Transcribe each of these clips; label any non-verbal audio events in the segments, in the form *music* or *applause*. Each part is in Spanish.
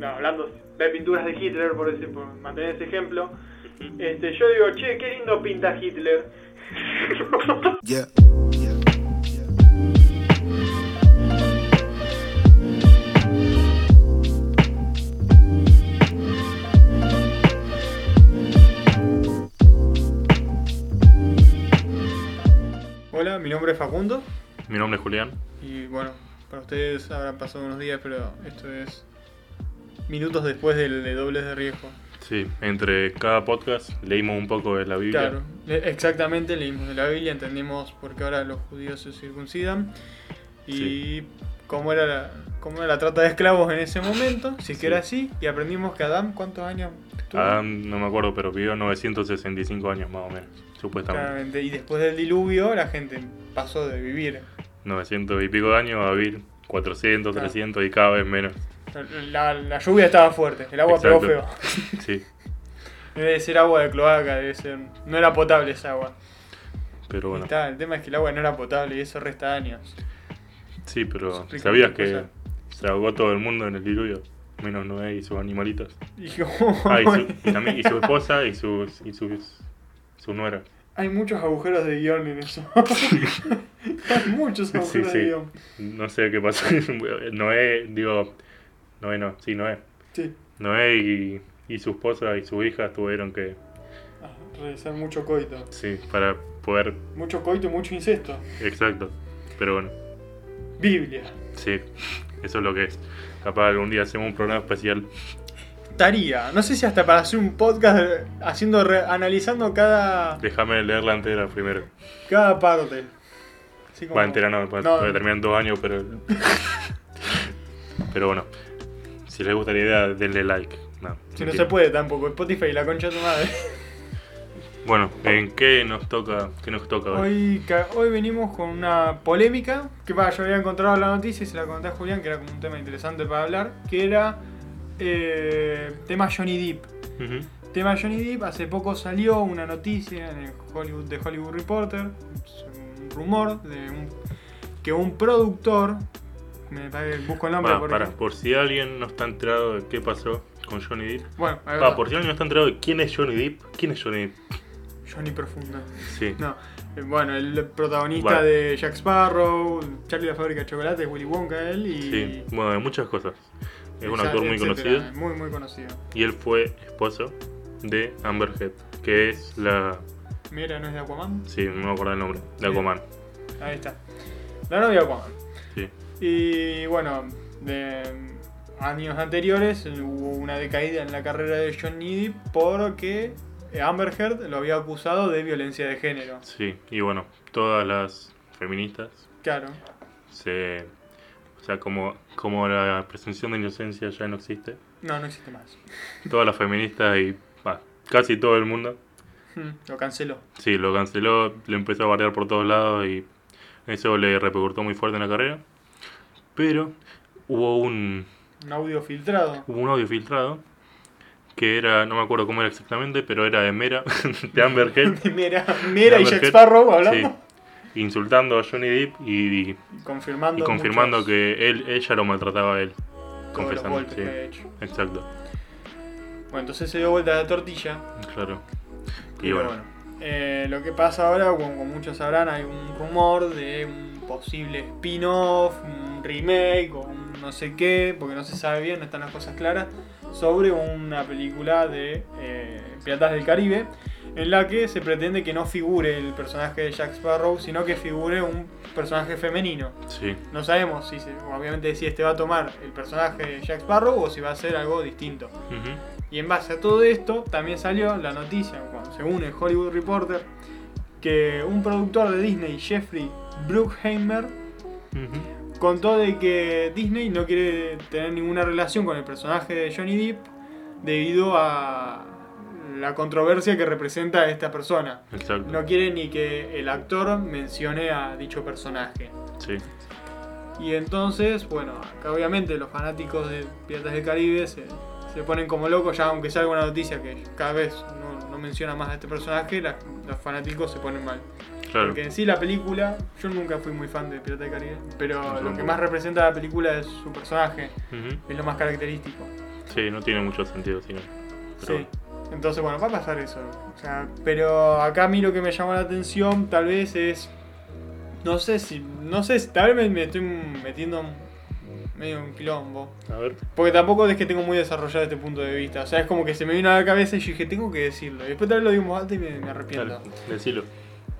no, hablando de pinturas de Hitler, por, decir, por mantener ese ejemplo, este, yo digo, che, qué lindo pinta Hitler. *laughs* Yeah. Hola, mi nombre es Facundo Mi nombre es Julián. y bueno, para ustedes habrán pasado unos días, pero esto es minutos después del de dobles de riesgo. Sí, entre cada podcast leímos un poco de la Biblia. Claro, le- exactamente, leímos de la Biblia, entendimos por qué ahora los judíos se circuncidan y Sí. cómo, era la, cómo era la trata de esclavos en ese momento, si es que era así, y aprendimos que Adán, ¿cuántos años tuvo? Adán, no me acuerdo, pero vivió 965 años más o menos, supuestamente. Claramente, y después del diluvio la gente pasó de vivir. 900 y pico de años a vivir 400, Claro. 300 y cada vez menos. La, la lluvia estaba fuerte, el agua pegó feo. Exacto. Sí, *laughs* Debe ser agua de cloaca, debe ser. No era potable esa agua. pero bueno. está, el tema es que el agua no era potable y eso resta años. Sí, pero ¿sabías que se ahogó todo el mundo en el diluvio? Menos Noé y sus animalitos. *laughs* Y Ah, y su, *laughs* y también- y su esposa y sus, y sus, su nuera. Hay muchos agujeros de guion en eso. Hay muchos Sí, agujeros de guion. No sé qué pasó. Noé, digo, Noé no, sí, Noé. Sí. Noé y, y su esposa y su hija tuvieron que, Ah, Realizar mucho coito. sí, para poder, Mucho coito y mucho incesto. exacto. Pero bueno, Biblia. sí, eso es lo que es. Capaz algún día hacemos un programa especial. Estaría. No sé si hasta para hacer un podcast haciendo re- analizando cada, Déjame leerla entera primero. cada parte. Como- Va entera no, No. en dos años, pero. *laughs* pero bueno, si les gusta la idea, denle like. No, Si no se puede tampoco. Spotify, la concha de tu madre. Bueno, ¿en qué nos toca? ¿Qué nos toca hoy? Hoy, venimos con una polémica que va, yo había encontrado la noticia y se la conté a Julián, que era como un tema interesante para hablar, que era eh, tema Johnny Depp. Ujú. Tema Johnny Depp, hace poco salió una noticia en el Hollywood de Hollywood Reporter, un rumor de un- que un productor, me busco el nombre Va, porque- para, por si alguien no está enterado de qué pasó con Johnny Depp. Bueno, va. por si alguien no está enterado de quién es Johnny Depp. ¿Quién es Johnny Depp? Johnny Profunda. Sí. No, eh, bueno, el protagonista de Jack Sparrow, Charlie la fábrica de chocolate, Willy Wonka, él y... Sí, bueno, de muchas cosas. Es un actor muy etcétera, conocido Muy, muy conocido. y él fue esposo de Amber Heard, que es la. Mira, ¿no es de Aquaman? Sí, no me acuerdo el nombre, de. Aquaman. Ahí está. La novia de Aquaman. Y bueno, de años anteriores hubo una decaída en la carrera de Johnny Depp porque Amber Heard lo había acusado de violencia de género. sí, y bueno, todas las feministas Claro. se. O sea, como, como la presunción de inocencia ya no existe, No, no existe más. *laughs* todas las feministas y casi todo el mundo Hmm, Lo canceló. Sí, lo canceló, le empezó a bardear por todos lados y eso le repercutió muy fuerte en la carrera. Pero hubo un, Un audio filtrado. hubo un audio filtrado que era, no me acuerdo cómo era exactamente, pero era de Mera, *laughs* de Amber Heard. Mira, Mira y Amber Jack Sparrow hablando. sí, insultando a Johnny Depp y, Y confirmando. y confirmando muchos- que él, ella lo maltrataba a él. todos Confesando, sí. hecho. Exacto, Bueno, entonces se dio vuelta la tortilla. claro. Y Pero bueno, bueno, eh, lo que pasa ahora, como, como muchos sabrán, hay un rumor de un posible spin-off, un remake o un no sé qué, porque no se sabe bien, no están las cosas claras, sobre una película de eh, Piratas del Caribe, en la que se pretende que no figure el personaje de Jack Sparrow, sino que figure un personaje femenino. sí, No sabemos si, se- obviamente, si este va a tomar el personaje de Jack Sparrow o si va a ser algo distinto. Y en base a todo esto, también salió la noticia, según el Hollywood Reporter, que un productor de Disney, Jeffrey Bruckheimer, ujú, contó de que Disney no quiere tener ninguna relación con el personaje de Johnny Depp debido a la controversia que representa a esta persona. exacto. No quiere ni que el actor mencione a dicho personaje. Sí, Y entonces, bueno, acá obviamente los fanáticos de Piratas del Caribe se, se ponen como locos, ya aunque salga una noticia que cada vez no, no menciona más a este personaje, la- los fanáticos se ponen mal. Claro. Porque en sí la película, yo nunca fui muy fan de Piratas del Caribe, pero lo que más representa la película es su personaje, es lo más característico. Sí, no tiene mucho sentido, sino. Pero Sí. Entonces, bueno, va a pasar eso. O sea, pero acá a mí lo que me llama la atención tal vez es. No sé si. No sé, tal vez me, estoy metiendo medio en un quilombo. A ver. Porque tampoco es que tengo muy desarrollado este punto de vista. O sea, es como que se me vino a la cabeza y yo dije, tengo que decirlo. Y después tal vez lo digo alto y me, me arrepiento. Dale, decilo.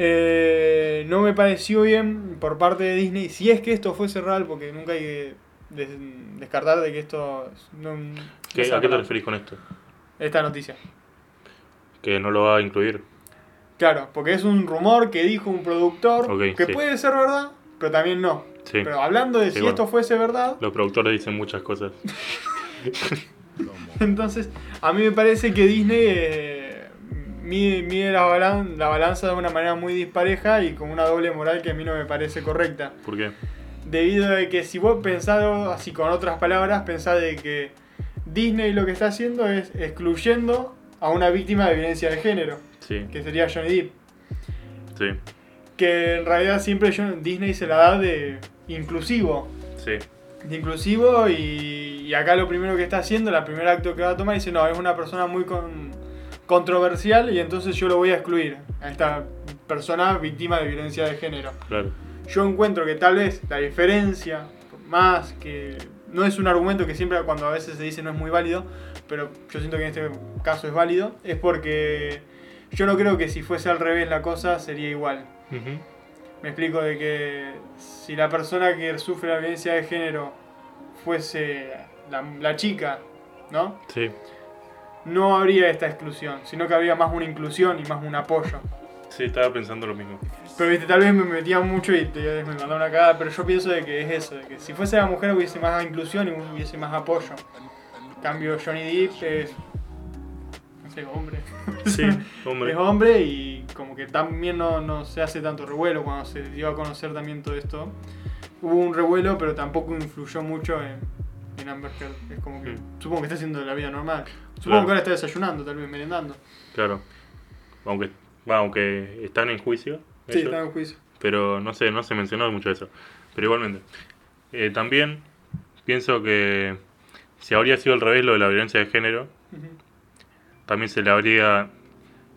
Eh, no me pareció bien por parte de Disney. Si es que esto fuese real, porque nunca hay que des- descartar de que esto. No, no ¿Qué- sea ¿A qué te referís con esto? Esta noticia. Que no lo va a incluir. Claro, porque es un rumor que dijo un productor que sí. puede ser verdad, pero también no. Sí. Pero hablando de Sí, si bueno. esto fuese verdad, Los productores dicen muchas cosas. *laughs* entonces a mí me parece que Disney eh, mide, mide la, balan- la balanza de una manera muy dispareja y con una doble moral que a mí no me parece correcta. ¿Por qué? Debido a que si vos pensás así con otras palabras, pensás de que Disney lo que está haciendo es excluyendo a una víctima de violencia de género, Sí, que sería Johnny Depp. sí, Que en realidad siempre Disney se la da de inclusivo. sí. De inclusivo y, y acá lo primero que está haciendo, el primer acto que va a tomar, dice, no, es una persona muy con- controversial y entonces yo lo voy a excluir a esta persona víctima de violencia de género. Claro. Yo encuentro que tal vez la diferencia, más que no es un argumento que siempre cuando a veces se dice no es muy válido, pero yo siento que en este caso es válido, es porque yo no creo que si fuese al revés la cosa sería igual. Me explico de que si la persona que sufre la violencia de género fuese la, la chica, ¿no? Sí, No habría esta exclusión, sino que habría más una inclusión y más un apoyo. sí, estaba pensando lo mismo. Pero viste, tal vez me metía mucho y te, me mandaba una cagada, pero yo pienso de que es eso, de que si fuese la mujer hubiese más inclusión y hubiese más apoyo. En cambio, Johnny Depp es. no sé, hombre. *laughs* Sí, hombre. *laughs* Es hombre y como que también no, no se hace tanto revuelo cuando se dio a conocer también todo esto. Hubo un revuelo, pero tampoco influyó mucho en, en Amber Heard. Es como que, Mm. supongo que está haciendo la vida normal. Supongo Claro. que ahora está desayunando, tal vez merendando. Claro. Aunque, bueno, aunque están en juicio. Sí, ellos, está en juicio. Pero no sé, no se mencionó mucho eso. Pero igualmente. Eh, también pienso que si habría sido al revés lo de la violencia de género, también se le habría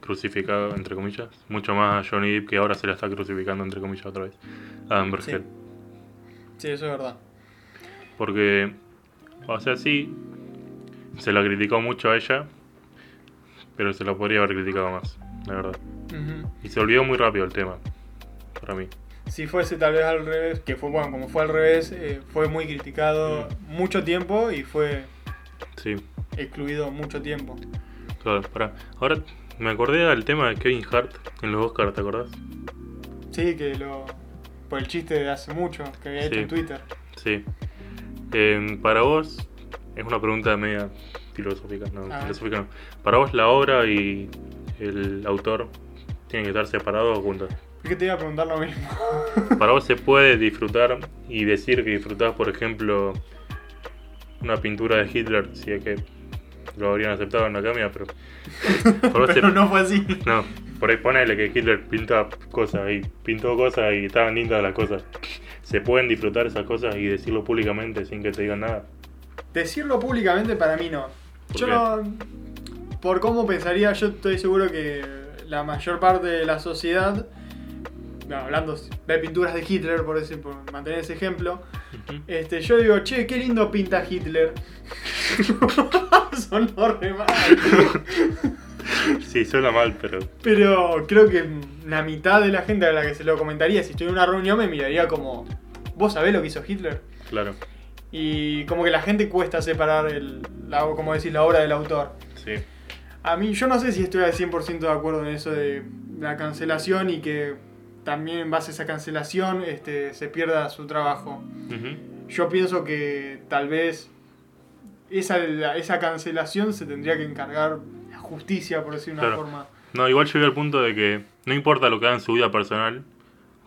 crucificado, entre comillas, mucho más a Johnny Depp que ahora se la está crucificando, entre comillas, otra vez. A Amber Sí. Sí, eso es verdad. Porque, o sea, sí, se la criticó mucho a ella, pero se la podría haber criticado más, la verdad. Y se olvidó muy rápido el tema, para mí. Si fuese tal vez al revés, que fue bueno, como fue al revés, eh, fue muy criticado mucho tiempo y fue Sí, excluido mucho tiempo. claro, pará. Ahora me acordé del tema de Kevin Hart en los Oscars, ¿te acordás? Sí, que lo. por el chiste de hace mucho que había hecho en Twitter. Sí. Eh, para vos, es una pregunta media filosófica, no, filosófica no. Para vos la obra y el autor tienen que estar separados o juntos. Es que te iba a preguntar lo mismo. *laughs* Para vos se puede disfrutar y decir que disfrutás, por ejemplo, una pintura de Hitler, si es que lo habrían aceptado en la academia, pero. *laughs* Vos se- Pero no fue así. no, por ahí ponele que Hitler pinta cosas y pintó cosas y estaban lindas las cosas. Se pueden disfrutar esas cosas y decirlo públicamente sin que te digan nada. Decirlo públicamente para mí no. ¿Por Yo qué? no. Por cómo pensaría, yo estoy seguro que la mayor parte de la sociedad. no, hablando de pinturas de Hitler, por, ese, por mantener ese ejemplo. Este, yo digo, che, qué lindo pinta Hitler. *laughs* Sonó re mal. Sí, suena mal, pero. Pero creo que la mitad de la gente a la que se lo comentaría, si estoy en una reunión, me miraría como, ¿vos sabés lo que hizo Hitler? Claro, Y como que la gente cuesta separar, el, la, como decir, la obra del autor. sí. A mí, yo no sé si estoy al 100% de acuerdo en eso de la cancelación y que también en base a esa cancelación este, se pierda su trabajo. Yo pienso que tal vez esa, la- esa cancelación se tendría que encargar la justicia, por decir de una Claro. forma. No, igual llegué al punto de que no importa lo que haga en su vida personal,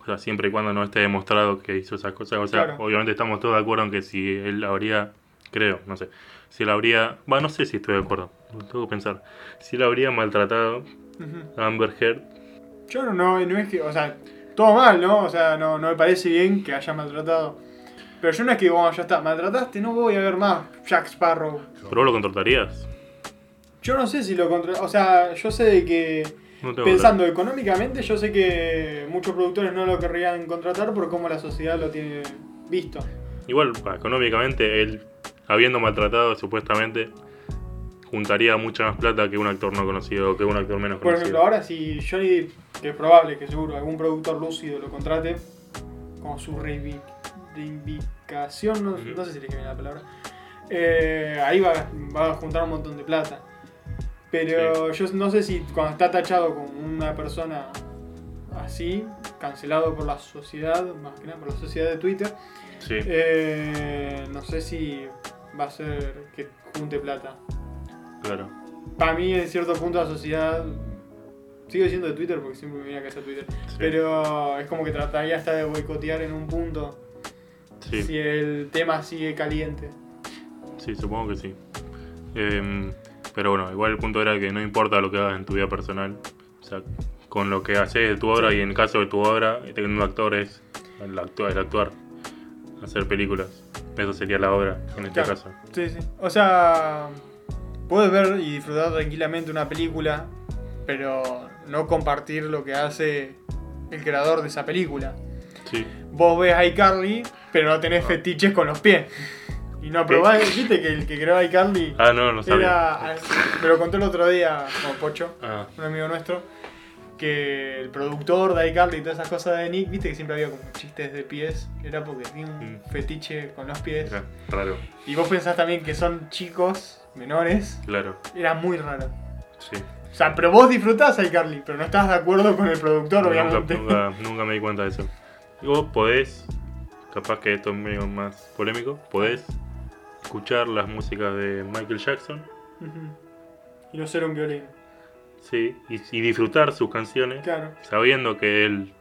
o sea, siempre y cuando no esté demostrado que hizo esas cosas, o sea, Claro. obviamente estamos todos de acuerdo en que si él habría, creo, no sé, si él habría, bueno, no sé si estoy de acuerdo, tengo que pensar, si él habría maltratado Ujú. a Amber Heard, Yo no, no, no es que, o sea, todo mal, ¿no? O sea, no, no me parece bien que haya maltratado. Pero yo no es que, bueno, ya está, maltrataste, no voy a ver más Jack Sparrow. ¿Pero vos lo contratarías? Yo no sé si lo contra... O sea, yo sé de que... No Pensando económicamente, yo sé que muchos productores no lo querrían contratar por cómo la sociedad lo tiene visto. Igual, económicamente, él, habiendo maltratado supuestamente, juntaría mucha más plata que un actor no conocido o que un actor menos Por conocido. ejemplo, ahora si Johnny Depp, que es probable que seguro algún productor lúcido lo contrate, como su reivi- reivindicación, no, sé si le bien la palabra, eh, ahí va, va a juntar un montón de plata. Pero yo no sé si cuando está tachado como una persona así, cancelado por la sociedad, más que nada por la sociedad de Twitter, Sí, eh, no sé si va a ser que junte plata. claro. Para mí, en cierto punto, la sociedad. Sigo diciendo de Twitter porque siempre me viene a casa Twitter. Sí. Pero es como que trataría hasta de boicotear en un punto si el tema sigue caliente. Sí, supongo que sí. Em, pero bueno, igual el punto era que no importa lo que hagas en tu vida personal. O sea, con lo que haces de tu obra y en el caso de tu obra, teniendo un actor es el actuar, el actuar, hacer películas. Eso sería la obra en este Claro. caso. Sí, sí. O sea, puedes ver y disfrutar tranquilamente una película, pero no compartir lo que hace el creador de esa película. Sí, Vos ves a iCarly, pero no tenés fetiches con los pies. Y no probás, viste que el que creó a iCarly Ah, no, no sabía. era. Me lo contó el otro día, como Pocho, Ah, un amigo nuestro, que el productor de iCarly y todas esas cosas de Nick, viste que siempre había como chistes de pies, era porque tenía un Mm. fetiche con los pies. era raro, Y vos pensás también que son chicos menores, claro. era muy raro. Sí. O sea, pero vos disfrutás iCarly, pero no estás de acuerdo con el productor, obviamente. nunca, *laughs* nunca me di cuenta de eso. Y vos podés, capaz que esto es medio más polémico, podés escuchar las músicas de Michael Jackson, y no ser un violín. sí, y, y disfrutar sus canciones, Claro, sabiendo que él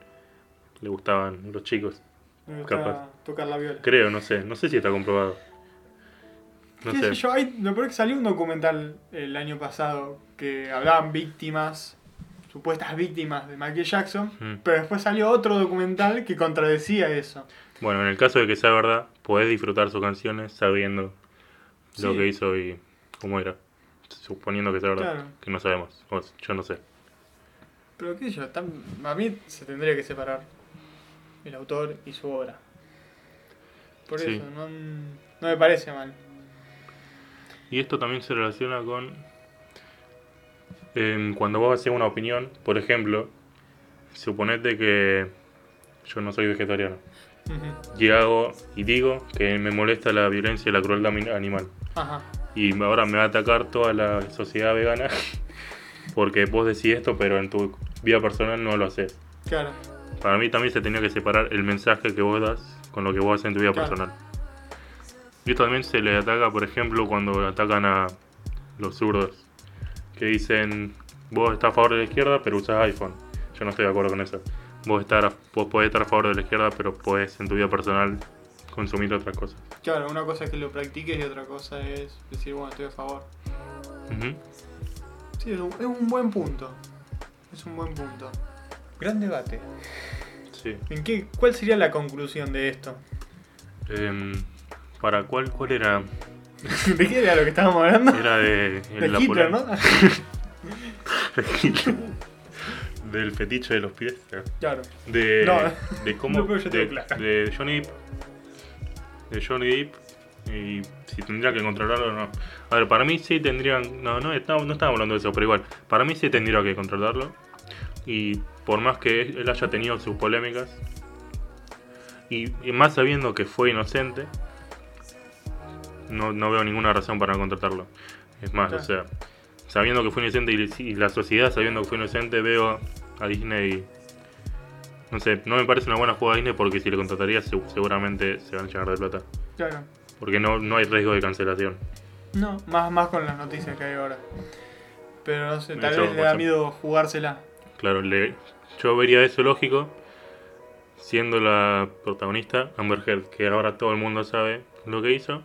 le gustaban los chicos. me gusta Capaz. tocar la viola. Creo, no sé, no sé si está comprobado. No ¿Qué sé. sé yo? Hay, me parece que salió un documental el año pasado que hablaban víctimas, supuestas víctimas de Michael Jackson, Mm. pero después salió otro documental que contradecía eso. Bueno, en el caso de que sea verdad, podés disfrutar sus canciones sabiendo lo que hizo y cómo era. Suponiendo que sea verdad, Claro. que no sabemos. O yo no sé. Pero qué sé yo, tan- a mí se tendría que separar el autor y su obra. Por Sí. eso, no, no me parece mal. Y esto también se relaciona con em, cuando vos haces una opinión, por ejemplo, suponete que yo no soy vegetariano Ujú. y hago y digo que me molesta la violencia y la crueldad animal Ajá, y ahora me va a atacar toda la sociedad vegana *laughs* porque vos decís esto pero en tu vida personal no lo haces. claro. Para mí también se tenía que separar el mensaje que vos das con lo que vos haces en tu vida Claro. personal. Y esto también se le ataca, por ejemplo, cuando atacan a los zurdos. Que dicen, vos estás a favor de la izquierda, pero usás iPhone. Yo no estoy de acuerdo con eso. Vos, estar a- vos podés estar a favor de la izquierda, pero podés en tu vida personal consumir otras cosas. Claro, una cosa es que lo practiques y otra cosa es decir, bueno, estoy a favor. Ujú. Sí, es un, es un buen punto. Es un buen punto. Gran debate. Sí. ¿En qué, ¿Cuál sería la conclusión de esto? Em, ¿Para cuál, cuál era? *laughs* ¿De qué era lo que estábamos hablando? Era de, de Hitler, ¿no? *laughs* *laughs* Del fetiche de los pies. claro. De, No. de cómo. *laughs* No, de, tengo claro. de Johnny Depp. De Johnny Depp. Y si tendría que controlarlo o no. A ver, para mí sí tendrían. No, no, estamos- no estábamos hablando de eso, pero igual. Para mí sí tendría que controlarlo. Y por más que él haya tenido sus polémicas. Y, y más sabiendo que fue inocente. No, no veo ninguna razón para no contratarlo. Es más, Claro. o sea. Sabiendo que fue inocente y la sociedad sabiendo que fue inocente, veo a Disney no sé, no me parece una buena jugada Disney porque si le contrataría se- seguramente se van a llenar de plata. Claro. Porque no, no hay riesgo de cancelación. No, más, más con las noticias que hay ahora. Pero no sé, tal Eso vez le da miedo jugársela. Claro, le, yo vería eso lógico siendo la protagonista Amber Heard, que ahora todo el mundo sabe lo que hizo.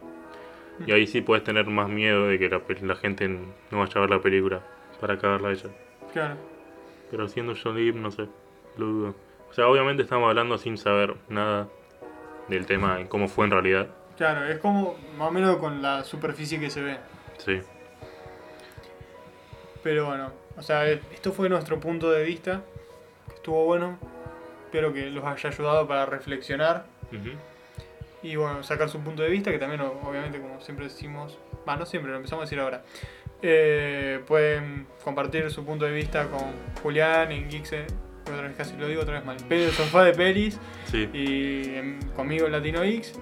Y ahí sí puedes tener más miedo de que la, la gente no vaya a ver la película para cagarla a ella. Claro. Pero siendo Johnny Depp, no sé, lo dudo. O sea, obviamente estamos hablando sin saber nada del tema y cómo fue en realidad. Claro, es como más o menos con la superficie que se ve. Sí, Pero bueno, o sea, esto fue nuestro punto de vista, que estuvo bueno. Espero que los haya ayudado para reflexionar y bueno, sacar su punto de vista, que también obviamente como siempre decimos, va, no siempre, lo empezamos a decir ahora. Eh, pueden compartir su punto de vista con Julián en Geekse, otra vez casi lo digo otra vez mal, Pedro Sofá de Pelis sí, y en- conmigo en Latino X.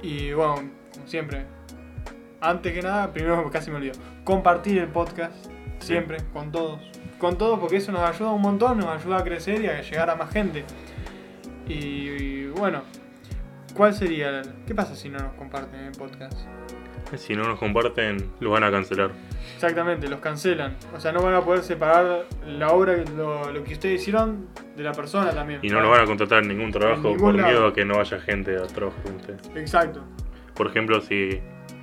Y bueno, como siempre, antes que nada, primero *laughs* casi me olvido, compartir el podcast siempre con todos. Con todos porque eso nos ayuda un montón, nos ayuda a crecer y a llegar a más gente. Y, y bueno, ¿cuál sería? el- ¿Qué pasa si no nos comparten el podcast? Si no nos comparten, los van a cancelar. Exactamente, los cancelan. O sea, no van a poder separar la obra, lo, lo que ustedes hicieron, de la persona también. Y no los van a contratar en ningún trabajo ningún por lado. miedo a que no haya gente a trabajar con ustedes. Exacto. Por ejemplo, si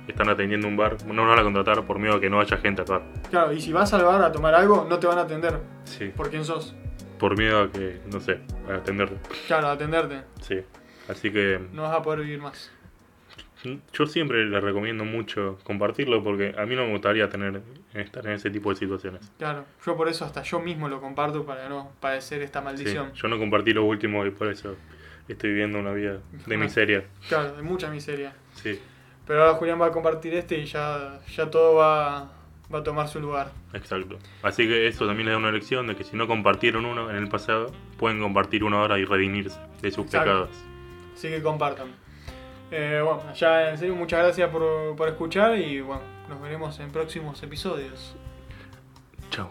están atendiendo un bar, no los van a contratar por miedo a que no haya gente a bar. Claro, y si vas al bar a tomar algo, no te van a atender. Sí. ¿Por quién sos? Por miedo a que, no sé, a atenderte. Claro, a atenderte. Sí. Así que No vas a poder vivir más. Yo siempre les recomiendo mucho compartirlo porque a mí no me gustaría tener estar en ese tipo de situaciones. Claro, yo por eso hasta yo mismo lo comparto para no padecer esta Sí, maldición. yo no compartí lo último y por eso estoy viviendo una vida de miseria. *laughs* Claro, de mucha miseria. Sí, Pero ahora Julián va a compartir este y ya, ya todo va, va a tomar su lugar. exacto. Así que eso también les da una lección de que si no compartieron uno en el pasado, pueden compartir uno ahora y redimirse de sus Exacto. pecados. Así que compartan. Eh, bueno, ya en serio, muchas gracias por, por escuchar y bueno, nos veremos en próximos episodios. Chao.